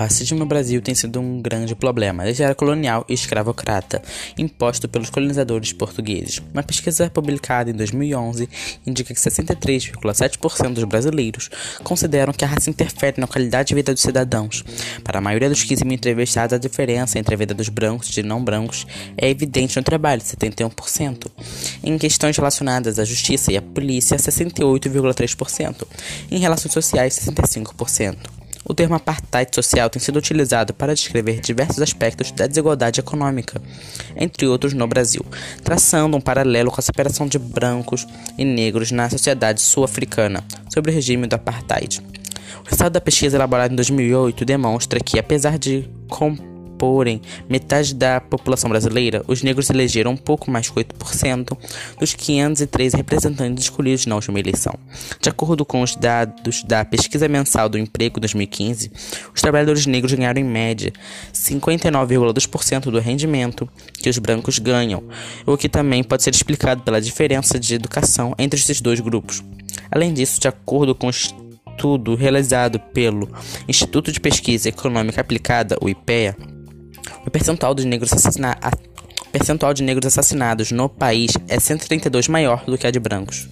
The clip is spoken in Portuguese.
Racismo no Brasil tem sido um grande problema, desde a era colonial e escravocrata, imposto pelos colonizadores portugueses. Uma pesquisa publicada em 2011 indica que 63,7% dos brasileiros consideram que a raça interfere na qualidade de vida dos cidadãos. Para a maioria dos 15 mil entrevistados, a diferença entre a vida dos brancos e não brancos é evidente no trabalho, 71%. Em questões relacionadas à justiça e à polícia, 68,3%. Em relações sociais, 65%. O termo apartheid social tem sido utilizado para descrever diversos aspectos da desigualdade econômica, entre outros no Brasil, traçando um paralelo com a separação de brancos e negros na sociedade sul-africana sob o regime do apartheid. O resultado da pesquisa elaborada em 2008 demonstra que, apesar de comporem metade da população brasileira, os negros elegeram um pouco mais que 8% dos 503 representantes escolhidos na última eleição. De acordo com os dados da Pesquisa Mensal do Emprego 2015, os trabalhadores negros ganharam em média 59,2% do rendimento que os brancos ganham, o que também pode ser explicado pela diferença de educação entre esses dois grupos. Além disso, de acordo com os estudo realizado pelo Instituto de Pesquisa Econômica Aplicada, o IPEA, o percentual de negros assassinados percentual de negros assassinados no país é 132 maior do que a de brancos.